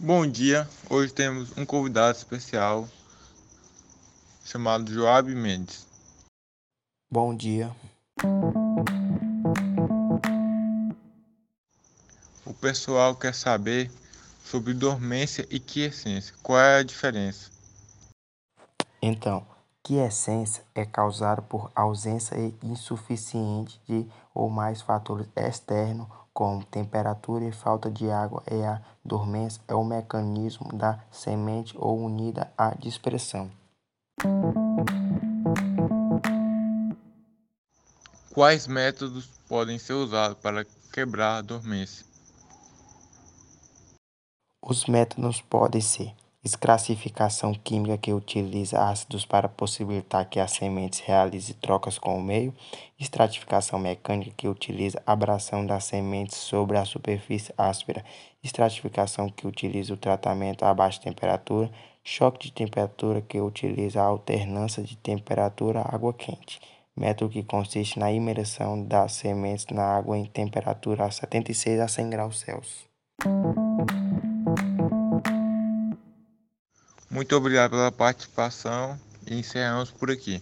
Bom dia, hoje temos um convidado especial chamado Joab Mendes. Bom dia. O pessoal quer saber sobre dormência e quiescência. Qual é a diferença? Então, quiescência é causada por ausência insuficiente de ou mais fatores externos, como temperatura e falta de água, e a dormência é o mecanismo da semente ou unida à dispersão. Quais métodos podem ser usados para quebrar a dormência? Os métodos podem ser escrassificação química que utiliza ácidos para possibilitar que as sementes realizem trocas com o meio, estratificação mecânica que utiliza abração das sementes sobre a superfície áspera, estratificação que utiliza o tratamento a baixa temperatura, choque de temperatura que utiliza a alternância de temperatura água quente. Método que consiste na imersão das sementes na água em temperatura a 76 a 100 graus Celsius. Muito obrigado pela participação e encerramos por aqui.